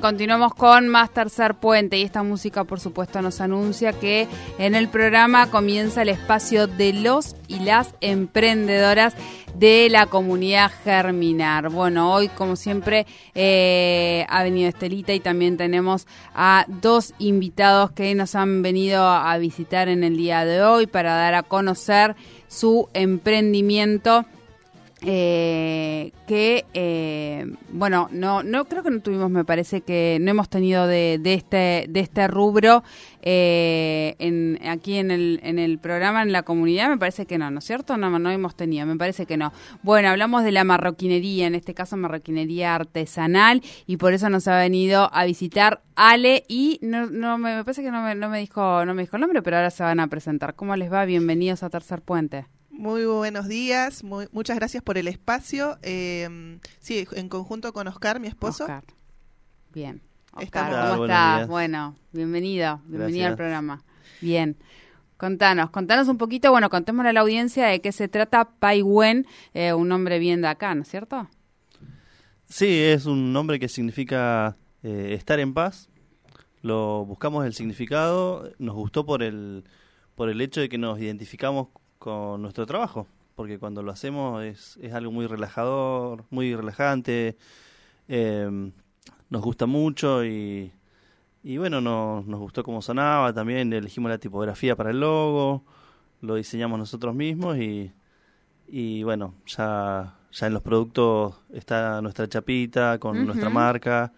Continuamos con más Tercer Puente y esta música por supuesto nos anuncia que en el programa comienza el espacio de los y las emprendedoras de la comunidad Germinar. Bueno, hoy como siempre eh, ha venido Estelita y también tenemos a dos invitados que nos han venido a visitar en el día de hoy para dar a conocer su emprendimiento eh, que eh, bueno no no creo que no tuvimos me parece que no hemos tenido de, de este de este rubro eh, en, aquí en el en el programa en la comunidad me parece que no no es cierto no no hemos tenido me parece que no. Bueno hablamos de la marroquinería en este caso marroquinería artesanal y por eso nos ha venido a visitar Ale y no, no me, me parece que no me, no me dijo no me dijo el nombre pero ahora se van a presentar. Cómo les va bienvenidos a Tercer Puente muy buenos días, muy, muchas gracias por el espacio. Eh, sí, en conjunto con Oscar, mi esposo. Oscar. Bien. Oscar, Estamos- ¿cómo Buenos estás? días. Bueno, bienvenido, bienvenido al programa. Bien. Contanos, contanos un poquito, bueno, contémosle a la audiencia de qué se trata Paiwen, eh, un nombre bien de acá, ¿no es cierto? Sí, es un nombre que significa eh, estar en paz. Lo buscamos el significado, nos gustó por el por el hecho de que nos identificamos con nuestro trabajo, porque cuando lo hacemos es, es algo muy relajador, muy relajante, eh, nos gusta mucho y, y bueno, nos, nos gustó cómo sonaba también, elegimos la tipografía para el logo, lo diseñamos nosotros mismos y, y bueno, ya, ya en los productos está nuestra chapita con nuestra marca,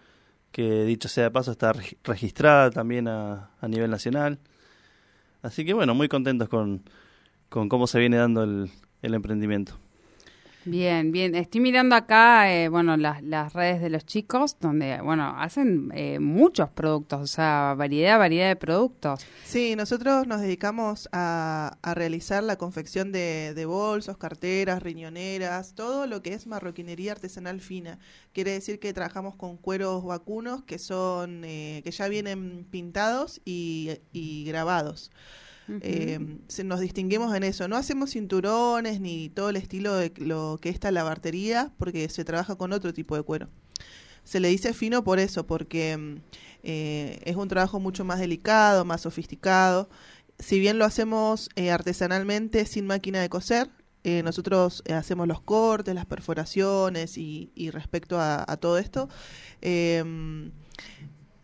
que dicho sea de paso está regi- registrada también a, a nivel nacional. Así que bueno, muy contentos con, con cómo se viene dando el, el emprendimiento. Bien, bien. Estoy mirando acá, eh, bueno, las, las redes de los chicos, donde, bueno, hacen eh, muchos productos, o sea, variedad, variedad de productos. Sí, nosotros nos dedicamos a, a realizar la confección de, de bolsos, carteras, riñoneras, todo lo que es marroquinería artesanal fina. Quiere decir que trabajamos con cueros vacunos que son eh, que ya vienen pintados y, y grabados. Eh, se- nos distinguimos en eso. No hacemos cinturones ni todo el estilo de lo que es la bartería, porque se trabaja con otro tipo de cuero. Se le dice fino por eso, porque mm, eh, es un trabajo mucho más delicado, más sofisticado. Si bien lo hacemos eh, artesanalmente, sin máquina de coser, eh, nosotros hacemos los cortes, las perforaciones y, respecto a, todo esto, eh,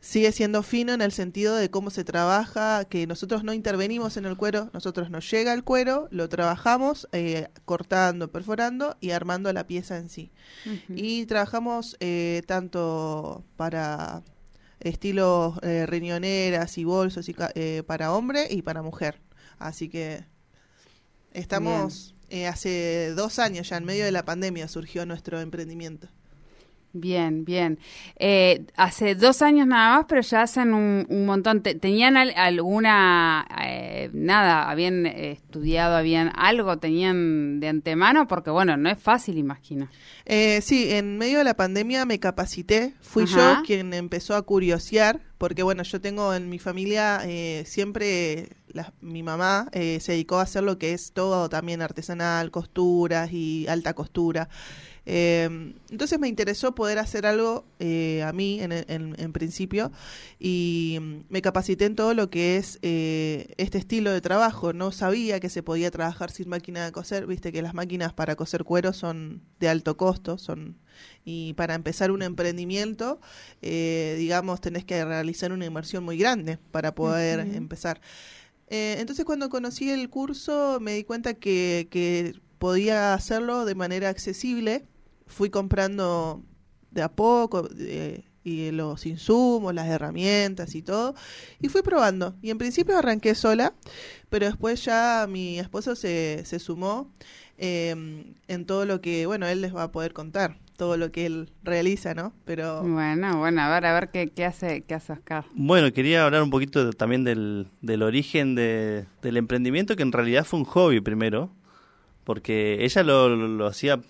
sigue siendo fino en el sentido de cómo se trabaja, que nosotros no intervenimos en el cuero, nosotros nos llega el cuero, lo trabajamos eh, cortando, perforando y armando la pieza en sí. Y trabajamos eh, tanto para estilos eh, riñoneras y bolsos y eh, para hombre y para mujer. Así que estamos eh, hace dos años ya, en medio de la pandemia, surgió nuestro emprendimiento. Bien, bien. Eh, hace dos años nada más, pero ya hacen un, un montón. Te- ¿Tenían al- alguna, eh, nada, habían estudiado, habían algo, tenían de antemano? Porque bueno, no es fácil, imagino. Eh, sí, en medio de la pandemia me capacité, fui Ajá. yo quien empezó a curiosear, porque bueno, yo tengo en mi familia eh, siempre, la- mi mamá eh, se dedicó a hacer lo que es todo también artesanal, costuras y alta costura. Eh, entonces me interesó poder hacer algo eh, a mí en, en- en principio y me capacité en todo lo que es eh, este estilo de trabajo. No sabía que se podía trabajar sin máquina de coser, viste que las máquinas para coser cuero son de alto costo, son y para empezar un emprendimiento, eh, digamos, tenés que realizar una inversión muy grande para poder empezar. Eh, entonces cuando conocí el curso me di cuenta que, que podía hacerlo de manera accesible. Fui comprando de a poco eh, y los insumos, las herramientas y todo. Y fui probando. Y en principio arranqué sola, pero después ya mi esposo se, se sumó eh, en todo lo que, bueno, él les va a poder contar todo lo que él realiza, ¿no? Pero Bueno, bueno, a ver, a ver qué, qué hace, qué hace Oscar. Bueno, quería hablar un poquito de- también del, del origen de- del emprendimiento, que en realidad fue un hobby primero, porque ella lo, lo- lo hacía,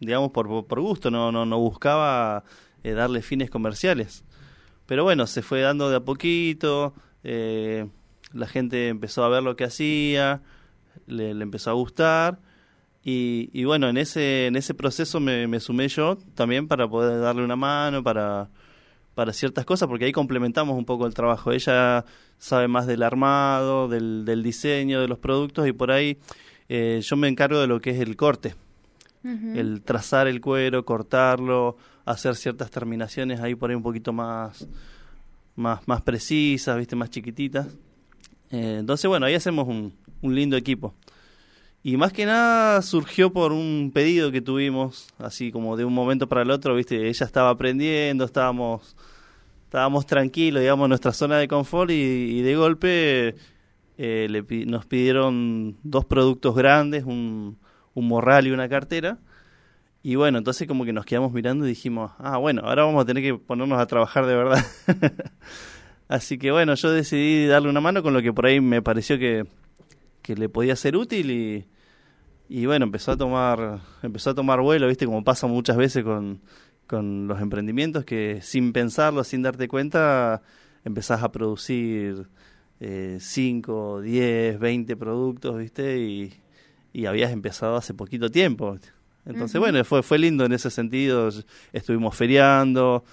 digamos, por, por gusto, no, no, no buscaba eh, darle fines comerciales. Pero bueno, se fue dando de a poquito, eh, la gente empezó a ver lo que hacía, le, empezó a gustar. Y, y bueno, en ese, en ese proceso me, me sumé yo también para poder darle una mano, para, para ciertas cosas, porque ahí complementamos un poco el trabajo. Ella sabe más del armado, del, del diseño de los productos y por ahí eh, yo me encargo de lo que es el corte, el trazar el cuero, cortarlo, hacer ciertas terminaciones ahí por ahí un poquito más, más, más precisas, viste, más chiquititas. Eh, entonces, bueno, ahí hacemos un, un lindo equipo. Y más que nada surgió por un pedido que tuvimos, así como de un momento para el otro, viste, ella estaba aprendiendo, estábamos, estábamos tranquilos, digamos, en nuestra zona de confort y, y de golpe eh, le nos pidieron dos productos grandes, un, un morral y una cartera. Y bueno, entonces como que nos quedamos mirando y dijimos, ah, bueno, ahora vamos a tener que ponernos a trabajar de verdad. Así que bueno, yo decidí darle una mano con lo que por ahí me pareció que, que le podía ser útil y, y bueno, empezó a tomar, empezó a tomar vuelo, viste, como pasa muchas veces con, con los emprendimientos, que sin pensarlo, sin darte cuenta, empezás a producir 5, 10, 20 productos, viste, y, y habías empezado hace poquito tiempo. Entonces, bueno, fue, fue lindo en ese sentido, estuvimos feriando,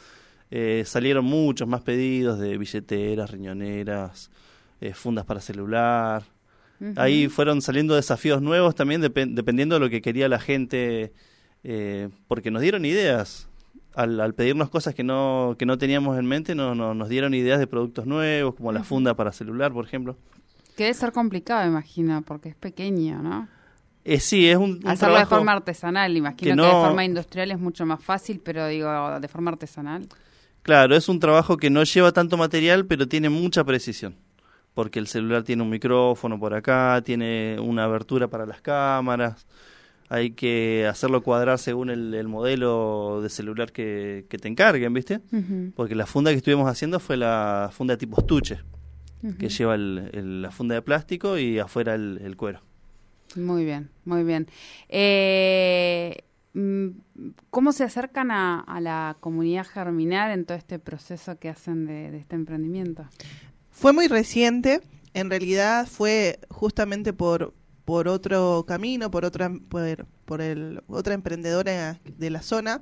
eh, salieron muchos más pedidos de billeteras, riñoneras, eh, fundas para celular. Ahí fueron saliendo desafíos nuevos también depen- dependiendo de lo que quería la gente, eh, porque nos dieron ideas. Al, al pedirnos cosas que no, que no teníamos en mente, no, no- nos dieron ideas de productos nuevos, como la funda para celular, por ejemplo. Que debe ser complicado, imagino, porque es pequeño, ¿no? Eh, sí, es un, un Hacerlo de forma artesanal, imagino que de forma industrial es mucho más fácil, pero digo, de forma artesanal. Claro, es un trabajo que no lleva tanto material, pero tiene mucha precisión. Porque el celular tiene un micrófono por acá, tiene una abertura para las cámaras. Hay que hacerlo cuadrar según el, el modelo de celular que, que te encarguen, ¿viste? Porque la funda que estuvimos haciendo fue la funda tipo estuche, que lleva el- el- la funda de plástico y afuera el cuero. Muy bien, muy bien. Eh, mm, ¿Cómo se acercan a, la comunidad germinal en todo este proceso que hacen de, este emprendimiento? Fue muy reciente, en realidad fue justamente por, por otro camino, por otra, por el, otra emprendedora de la zona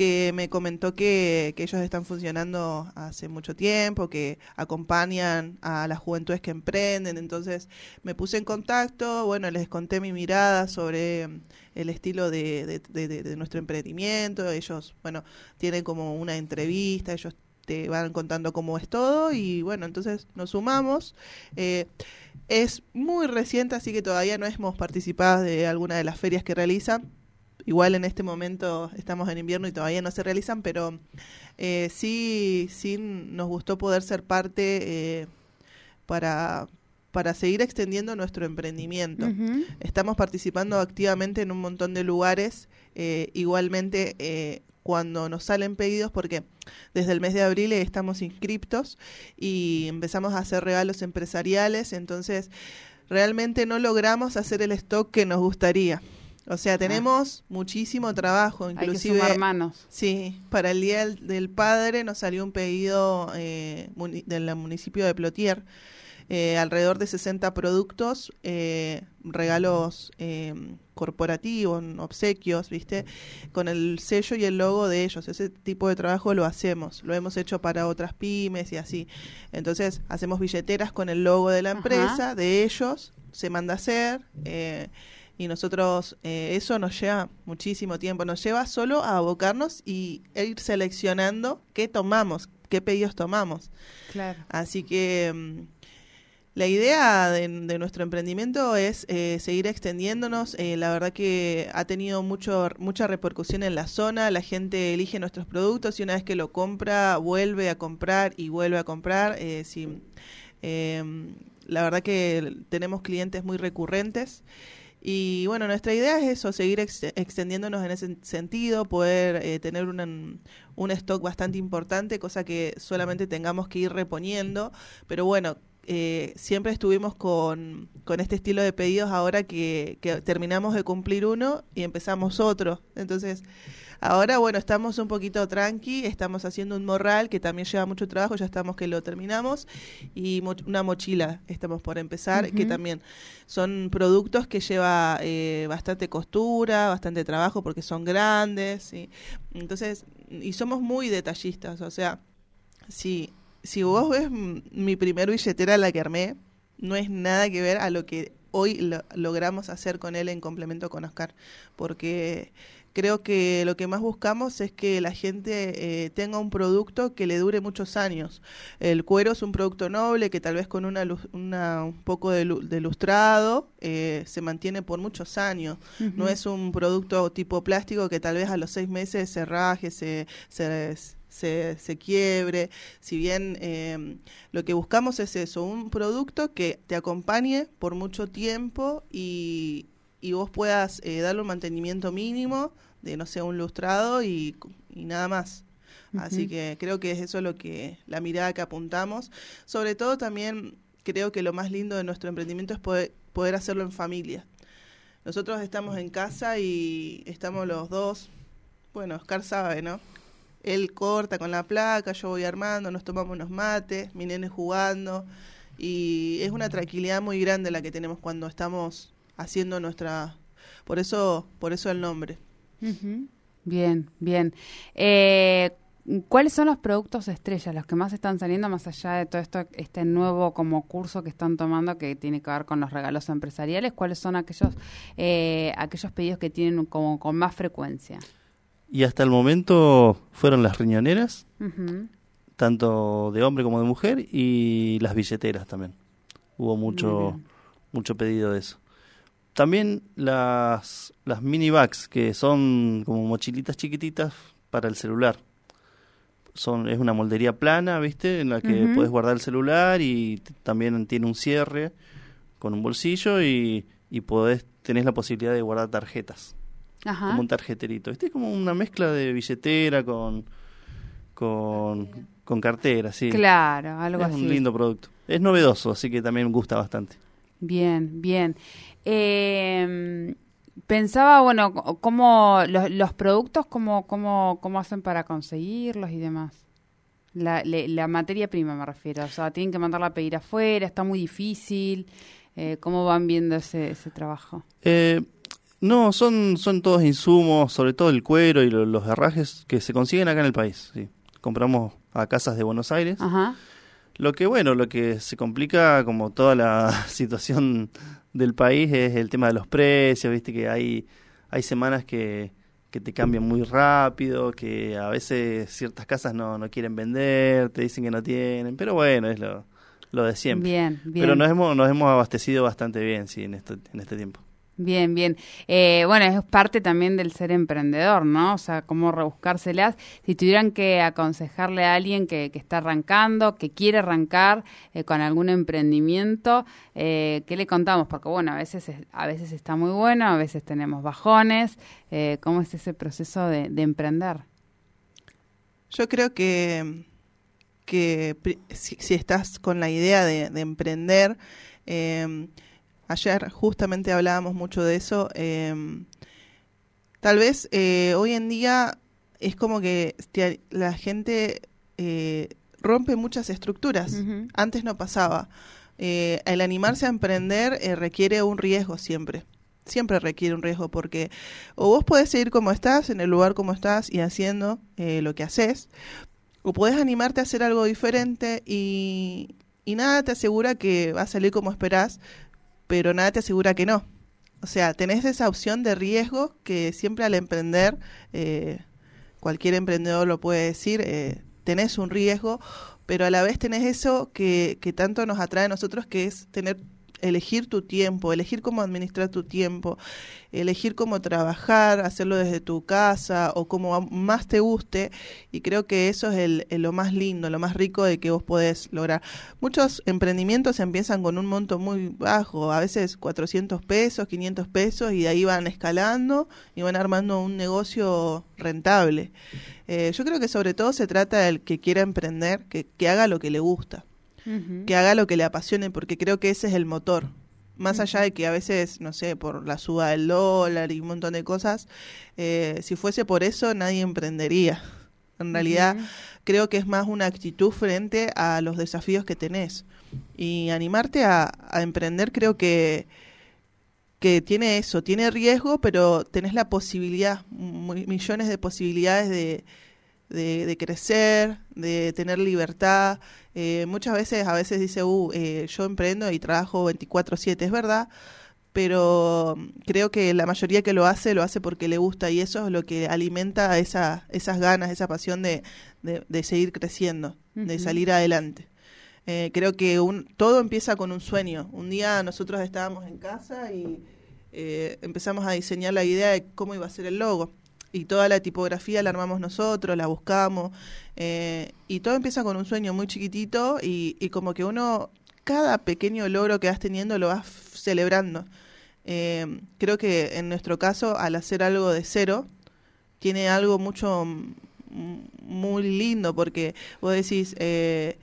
que me comentó que, que ellos están funcionando hace mucho tiempo, que acompañan a las juventudes que emprenden, entonces me puse en contacto, bueno, les conté mi mirada sobre el estilo de- de nuestro emprendimiento, ellos, bueno, tienen como una entrevista, ellos te van contando cómo es todo y bueno, entonces nos sumamos. Eh, es muy reciente, así que todavía no hemos participado de alguna de las ferias que realizan. Igual en este momento estamos en invierno y todavía no se realizan, pero eh, sí, sí nos gustó poder ser parte eh, para, para seguir extendiendo nuestro emprendimiento. Estamos participando activamente en un montón de lugares, eh, igualmente eh, cuando nos salen pedidos, porque desde el mes de abril estamos inscriptos y empezamos a hacer regalos empresariales, entonces realmente no logramos hacer el stock que nos gustaría. O sea, tenemos muchísimo trabajo, Hay que inclusive sumar manos. Sí, para el Día del, del Padre nos salió un pedido eh, del municipio de Plotier, eh, alrededor de 60 productos, eh, regalos eh, corporativos, obsequios, ¿viste? Con el sello y el logo de ellos. Ese tipo de trabajo lo hacemos, lo hemos hecho para otras pymes y así. Entonces, hacemos billeteras con el logo de la Ajá. empresa, de ellos, se manda a hacer. eh, y nosotros, eh, eso nos lleva muchísimo tiempo, nos lleva solo a abocarnos y e ir seleccionando qué tomamos, qué pedidos tomamos. Claro. Así que mm, la idea de, de nuestro emprendimiento es eh, seguir extendiéndonos. Eh, la verdad que ha tenido mucho, mucha repercusión en la zona. La gente elige nuestros productos y una vez que lo compra, vuelve a comprar y vuelve a comprar. Sí, eh, la verdad que tenemos clientes muy recurrentes Y bueno, nuestra idea es eso, seguir ex- extendiéndonos en ese sentido, poder eh, tener un, un stock bastante importante, cosa que solamente tengamos que ir reponiendo. Pero bueno, eh, siempre estuvimos con, con este estilo de pedidos ahora que, que terminamos de cumplir uno y empezamos otro. Entonces, ahora bueno, estamos un poquito tranqui, estamos haciendo un morral que también lleva mucho trabajo, ya estamos que lo terminamos, y mo- una mochila estamos por empezar, que también son productos que lleva eh, bastante costura, bastante trabajo porque son grandes, ¿sí? entonces, y somos muy detallistas, o sea, si, si vos ves mi primer billetera, la que armé, no es nada que ver a lo que hoy lo- logramos hacer con él en complemento con Oscar, porque creo que lo que más buscamos es que la gente eh, tenga un producto que le dure muchos años. El cuero es un producto noble que tal vez con una, luz- una un poco de, de lustrado eh, se mantiene por muchos años. No es un producto tipo plástico que tal vez a los seis meses se raje, se, se, se, se quiebre. Si bien eh, lo que buscamos es eso, un producto que te acompañe por mucho tiempo y, y vos puedas eh, darle un mantenimiento mínimo de, no sé, un lustrado y, y nada más. Así que creo que es eso lo que la mirada que apuntamos. Sobre todo también creo que lo más lindo de nuestro emprendimiento es poder, poder hacerlo en familia. Nosotros estamos en casa y estamos los dos. Bueno, Oscar sabe, ¿no? Él corta con la placa, yo voy armando, nos tomamos unos mates, mi nene jugando. Y es una tranquilidad muy grande la que tenemos cuando estamos haciendo nuestra... Por eso, por eso el nombre. Bien, bien. Eh, ¿Cuáles son los productos estrellas, los que más están saliendo más allá de todo esto, este nuevo como curso que están tomando que tiene que ver con los regalos empresariales? ¿Cuáles son aquellos eh, aquellos pedidos que tienen como con más frecuencia? Y hasta el momento fueron las riñoneras, tanto de hombre como de mujer, y las billeteras también. Hubo mucho, mucho pedido de eso. También las, las mini bags, que son como mochilitas chiquititas para el celular. Son, es una moldería plana, ¿viste? En la que Ujú. puedes guardar el celular y también tiene un cierre con un bolsillo y, y podés, tenés la posibilidad de guardar tarjetas, Ajá. como un tarjeterito. ¿Viste? Es como una mezcla de billetera con, con, con cartera, sí. Claro, algo es así. un lindo producto. Es novedoso, así que también gusta bastante. Bien, bien. Eh, pensaba, bueno, cómo los, los productos, cómo, cómo, cómo hacen para conseguirlos y demás. La, le- la materia prima me refiero, o sea, tienen que mandarla a pedir afuera, está muy difícil. Eh, ¿Cómo van viendo ese, ese trabajo? Eh, no, son, son todos insumos, sobre todo el cuero y lo- los herrajes que se consiguen acá en el país. Sí. Compramos a casas de Buenos Aires. Ajá. Lo que, bueno, lo que se complica, como toda la situación del país, es el tema de los precios. Viste que hay, hay semanas que, que te cambian muy rápido, que a veces ciertas casas no, no quieren vender, te dicen que no tienen. Pero bueno, es lo, lo de siempre. Bien, bien. Pero nos hemos, nos hemos abastecido bastante bien, sí, en este, en este tiempo. Bien, bien. Eh, bueno, es parte también del ser emprendedor, ¿no? O sea, cómo rebuscárselas. Si tuvieran que aconsejarle a alguien que, que está arrancando, que quiere arrancar eh, con algún emprendimiento, eh, ¿qué le contamos? Porque, bueno, a veces, es- a veces está muy bueno, a veces tenemos bajones. Eh, ¿Cómo es ese proceso de, de emprender? Yo creo que, que si, si estás con la idea de, de emprender, ayer justamente hablábamos mucho de eso, eh, tal vez eh, hoy en día es como que la gente eh, rompe muchas estructuras. Antes no pasaba. Eh, el animarse a emprender eh, requiere un riesgo siempre. Siempre requiere un riesgo porque o vos podés seguir como estás, en el lugar como estás y haciendo eh, lo que haces, o podés animarte a hacer algo diferente y, y nada te asegura que va a salir como esperás, pero nada te asegura que no. O sea, tenés esa opción de riesgo que siempre al emprender, eh, cualquier emprendedor lo puede decir, eh, tenés un riesgo, pero a la vez tenés eso que, que tanto nos atrae a nosotros, que es tener elegir tu tiempo, elegir cómo administrar tu tiempo, elegir cómo trabajar, hacerlo desde tu casa o como más te guste. Y creo que eso es el, lo más lindo, lo más rico de que vos podés lograr. Muchos emprendimientos empiezan con un monto muy bajo, a veces 400 pesos, 500 pesos, y de ahí van escalando y van armando un negocio rentable. Eh, yo creo que sobre todo se trata del que quiera emprender, que, que haga lo que le gusta que haga lo que le apasione, porque creo que ese es el motor. Más allá de que a veces, no sé, por la suba del dólar y un montón de cosas, eh, si fuese por eso nadie emprendería. En realidad creo que es más una actitud frente a los desafíos que tenés. Y animarte a, emprender creo que, que tiene eso, tiene riesgo, pero tenés la posibilidad, millones de posibilidades de, de, crecer, de tener libertad. Eh, muchas veces, a veces dice, uh, eh, yo emprendo y trabajo 24/7, es verdad, pero creo que la mayoría que lo hace, lo hace porque le gusta y eso es lo que alimenta esa, esas ganas, esa pasión de, de, seguir creciendo, de salir adelante. Eh, creo que un, todo empieza con un sueño. Un día nosotros estábamos en casa y empezamos a diseñar la idea de cómo iba a ser el logo y toda la tipografía la armamos nosotros, la buscamos, eh, y todo empieza con un sueño muy chiquitito y, y, como que uno, cada pequeño logro que vas teniendo lo vas celebrando. Eh, creo que en nuestro caso, al hacer algo de cero, tiene algo mucho, muy lindo, porque vos decís, eh,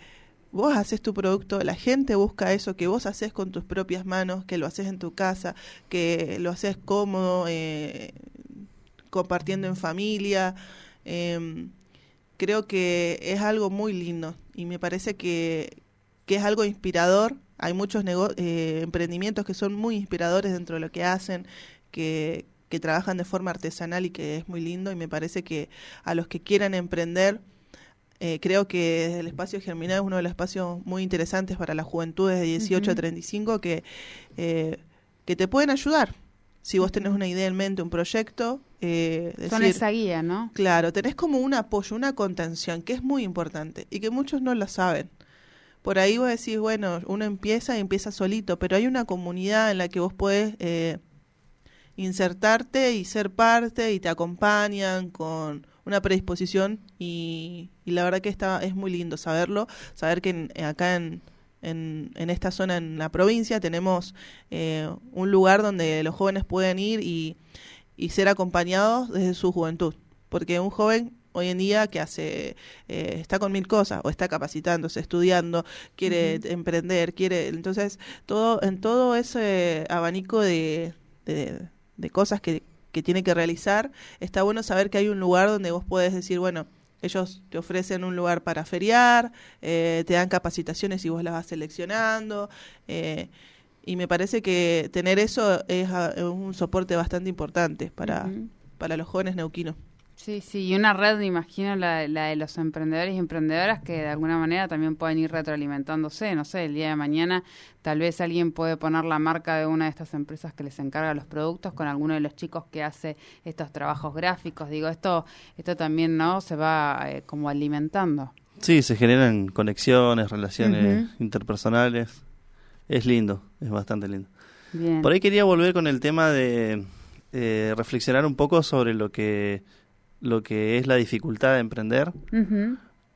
vos haces tu producto, la gente busca eso que vos haces con tus propias manos, que lo haces en tu casa, que lo haces cómodo, eh, compartiendo en familia. Em, creo que es algo muy lindo y me parece que, que es algo inspirador. Hay muchos eh, emprendimientos que son muy inspiradores dentro de lo que hacen, que, que trabajan de forma artesanal y que es muy lindo y me parece que a los que quieran emprender, eh, creo que el espacio Germinal es uno de los espacios muy interesantes para las juventudes de 18 a 35 que, eh, que te pueden ayudar. Si vos tenés una idea en mente, un proyecto, eh, Son esa guía, ¿no? Claro, tenés como un apoyo, una contención, que es muy importante y que muchos no lo saben. Por ahí vos decís, bueno, uno empieza y empieza solito, pero hay una comunidad en la que vos podés eh, insertarte y ser parte y te acompañan con una predisposición y, la verdad que está, es muy lindo saberlo, saber que acá en, en, en, esta zona, en la provincia, tenemos eh, un lugar donde los jóvenes pueden ir y y ser acompañados desde su juventud. Porque un joven hoy en día que hace, eh, está con mil cosas, o está capacitándose, estudiando, quiere emprender, quiere, entonces, todo, en todo ese abanico de, de, cosas que, que tiene que realizar, está bueno saber que hay un lugar donde vos podés decir, bueno, ellos te ofrecen un lugar para feriar, eh, te dan capacitaciones y vos las vas seleccionando. Eh, y me parece que tener eso es, ah, un soporte bastante importante para, para los jóvenes neuquinos. Sí, sí, y una red, me imagino, la, la, de los emprendedores y emprendedoras que de alguna manera también pueden ir retroalimentándose. No sé, el día de mañana tal vez alguien puede poner la marca de una de estas empresas que les encarga los productos con alguno de los chicos que hace estos trabajos gráficos. Digo, esto, esto también no se va eh, como alimentando. Sí, se generan conexiones, relaciones interpersonales es lindo, es bastante lindo. Por ahí quería volver con el tema de eh, reflexionar un poco sobre lo que, lo que es la dificultad de emprender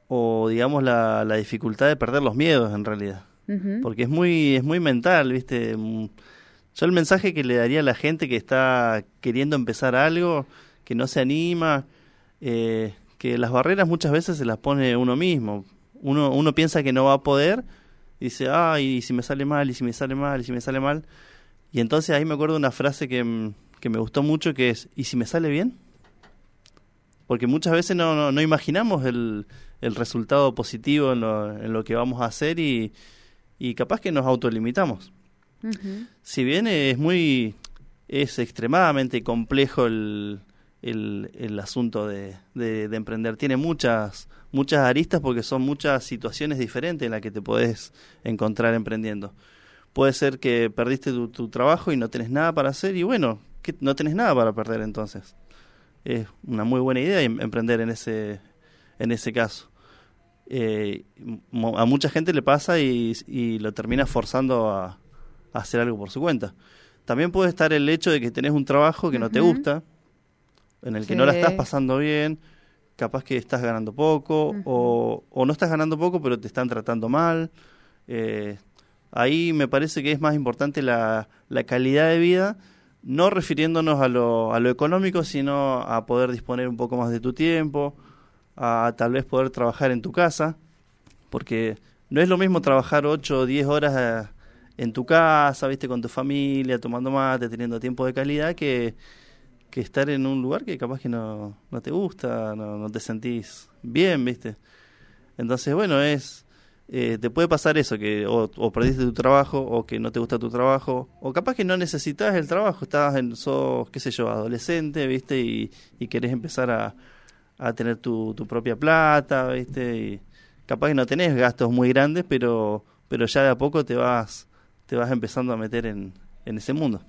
o digamos la, la, dificultad de perder los miedos en realidad. Porque es muy, es muy mental, ¿viste? Yo el mensaje que le daría a la gente que está queriendo empezar algo, que no se anima, eh, que las barreras muchas veces se las pone uno mismo. Uno, uno piensa que no va a poder dice, ay, y si me sale mal, y si me sale mal, y si me sale mal. Y entonces ahí me acuerdo una frase que, mm, que me gustó mucho, que es, ¿y si me sale bien? Porque muchas veces no, no, imaginamos el, el, resultado positivo en lo, en lo, que vamos a hacer y, y capaz que nos autolimitamos. Si bien es muy, es extremadamente complejo el, el, el asunto de, de, de emprender, tiene muchas muchas aristas porque son muchas situaciones diferentes en las que te podés encontrar emprendiendo. Puede ser que perdiste tu, trabajo y no tenés nada para hacer y bueno, que no tenés nada para perder entonces. Es una muy buena idea em, emprender en ese, en ese caso. Eh, a mucha gente le pasa y, lo termina forzando a, hacer algo por su cuenta. También puede estar el hecho de que tenés un trabajo que no te gusta, en el que no la estás pasando bien, capaz que estás ganando poco, o, o no estás ganando poco pero te están tratando mal. Eh, ahí me parece que es más importante la, la calidad de vida, no refiriéndonos a lo, a lo económico, sino a poder disponer un poco más de tu tiempo, a tal vez poder trabajar en tu casa, porque no es lo mismo trabajar 8 o 10 horas eh, en tu casa, viste, con tu familia, tomando mate, teniendo tiempo de calidad, que, que estar en un lugar que capaz que no, no te gusta, no, te sentís bien, viste. Entonces, bueno, es... eh, te puede pasar eso, que o, o perdiste tu trabajo, o que no te gusta tu trabajo, o capaz que no necesitas el trabajo, estás en, sos, qué sé yo, adolescente, viste, y, y querés empezar a, a tener tu, tu propia plata, viste, y capaz que no tenés gastos muy grandes, pero, pero ya de a poco te vas, te vas empezando a meter en, en ese mundo.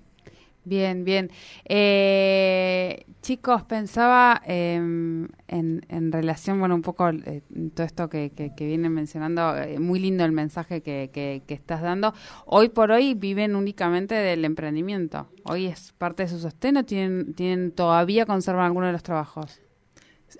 Bien, bien. Eh, chicos, pensaba em, en, en relación, bueno, un poco eh, todo esto que, que, vienen mencionando, eh, muy lindo el mensaje que, que, que estás dando. Hoy por hoy viven únicamente del emprendimiento. Hoy es parte de su sostén o tienen, tienen todavía conservan alguno de los trabajos.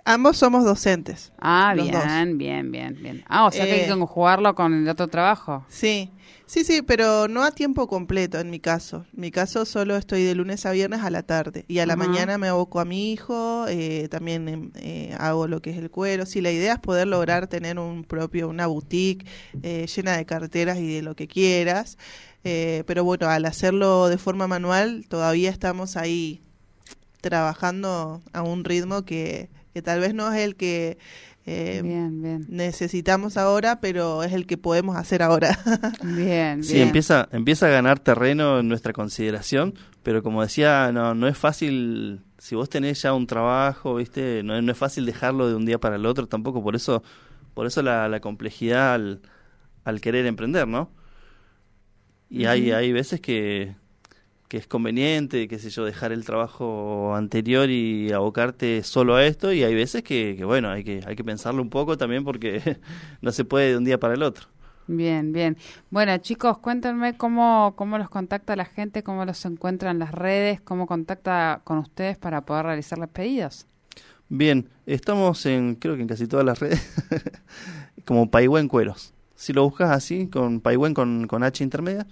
Ambos somos docentes. Ah, bien, bien, bien, bien. Ah, o sea que hay Eh, que conjugarlo con el otro trabajo. Sí, sí, sí, pero no a tiempo completo en mi caso. En mi caso solo estoy de lunes a viernes a la tarde y a la mañana me aboco a mi hijo, eh, también em, eh, hago lo que es el cuero. Sí, la idea es poder lograr tener un propio, una boutique eh, llena de carteras y de lo que quieras. Eh, pero bueno, al hacerlo de forma manual todavía estamos ahí trabajando a un ritmo que, que tal vez no es el que eh, bien, bien. necesitamos ahora, pero es el que podemos hacer ahora. Bien, Sí, bien. empieza, empieza a ganar terreno en nuestra consideración, pero como decía, no, no es fácil, si vos tenés ya un trabajo, viste, no, no es fácil dejarlo de un día para el otro tampoco, por eso, por eso la, la complejidad al, al querer emprender, ¿no? Y hay, hay veces que, que es conveniente, qué sé yo, dejar el trabajo anterior y abocarte solo a esto, y hay veces que, que bueno, hay que, hay que pensarlo un poco también porque no se puede de un día para el otro. Bien, bien. Bueno, chicos, cuéntenme cómo, cómo los contacta la gente, cómo los encuentra en las redes, cómo contacta con ustedes para poder realizar los pedidos. Bien, estamos en, creo que en casi todas las redes, como Paigüen Cueros. Si lo buscas así, con Paigüen con, con H intermedia,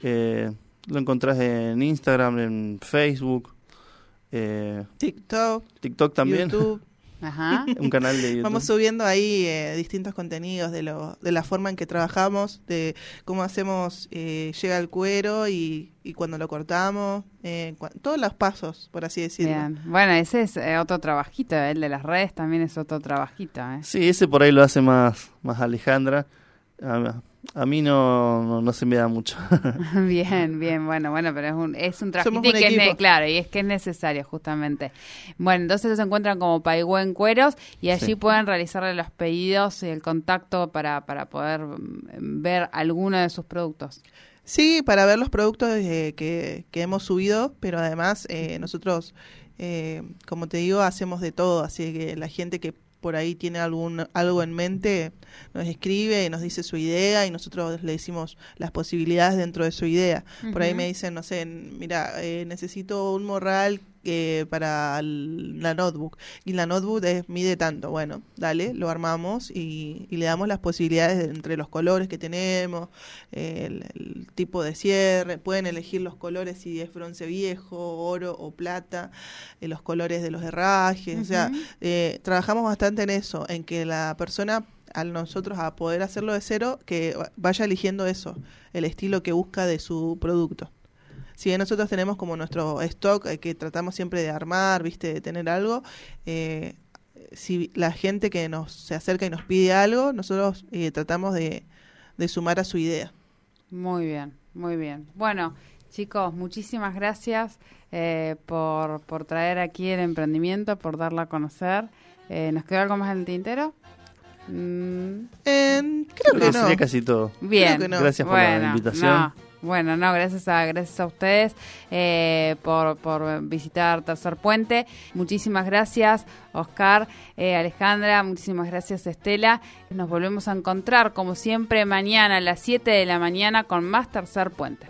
eh, lo encontrás en Instagram, en Facebook, eh, TikTok, TikTok también, YouTube. Ajá. un canal de YouTube. Vamos subiendo ahí eh, distintos contenidos de, lo, de la forma en que trabajamos, de cómo hacemos, eh, llega el cuero y, y cuando lo cortamos, eh, todos los pasos, por así decirlo. Bien. Bueno, ese es eh, otro trabajito, el de las redes también es otro trabajito, ¿eh? Sí, ese por ahí lo hace más, más Alejandra. A, a mí no, no, no se me da mucho. bien, bien, bueno, bueno, pero es un, es un un que es claro, y es que es necesario justamente. Bueno, entonces se encuentran como Paigüen Cueros y allí Sí. pueden realizarle los pedidos y el contacto para, para poder mm, ver alguno de sus productos. Sí, para ver los productos eh, que, que hemos subido, pero además eh, nosotros, eh, como te digo, hacemos de todo, así que la gente que por ahí tiene algún algo en mente nos escribe y nos dice su idea y nosotros le decimos las posibilidades dentro de su idea. Por ahí me dicen, no sé, mira, eh, necesito un morral eh, para el- la notebook y la notebook es- mide tanto. Bueno, dale, lo armamos y, y le damos las posibilidades de- entre los colores que tenemos, eh, el, el tipo de cierre, pueden elegir los colores si es bronce viejo, oro o plata, eh, los colores de los herrajes, o sea, eh, trabajamos bastante en eso, en que la persona al nosotros a poder hacerlo de cero, que vaya eligiendo eso, el estilo que busca de su producto. Si bien nosotros tenemos como nuestro stock eh, que tratamos siempre de armar, viste, de tener algo, eh, si la gente que nos se acerca y nos pide algo, nosotros eh, tratamos de, de sumar a su idea. Muy bien, muy bien. Bueno, chicos, muchísimas gracias eh, por, por traer aquí el emprendimiento, por darlo a conocer. Eh, ¿Nos quedó algo más en el tintero? Mm, En- creo que no. sería casi todo. bien. que no. Gracias por la invitación. no, bueno, no, gracias a, gracias a ustedes eh, por, por visitar Tercer Puente. Muchísimas gracias, Oscar, eh, Alejandra, muchísimas gracias, Estela. Nos volvemos a encontrar, como siempre, mañana a las 7 de la mañana con más Tercer Puente.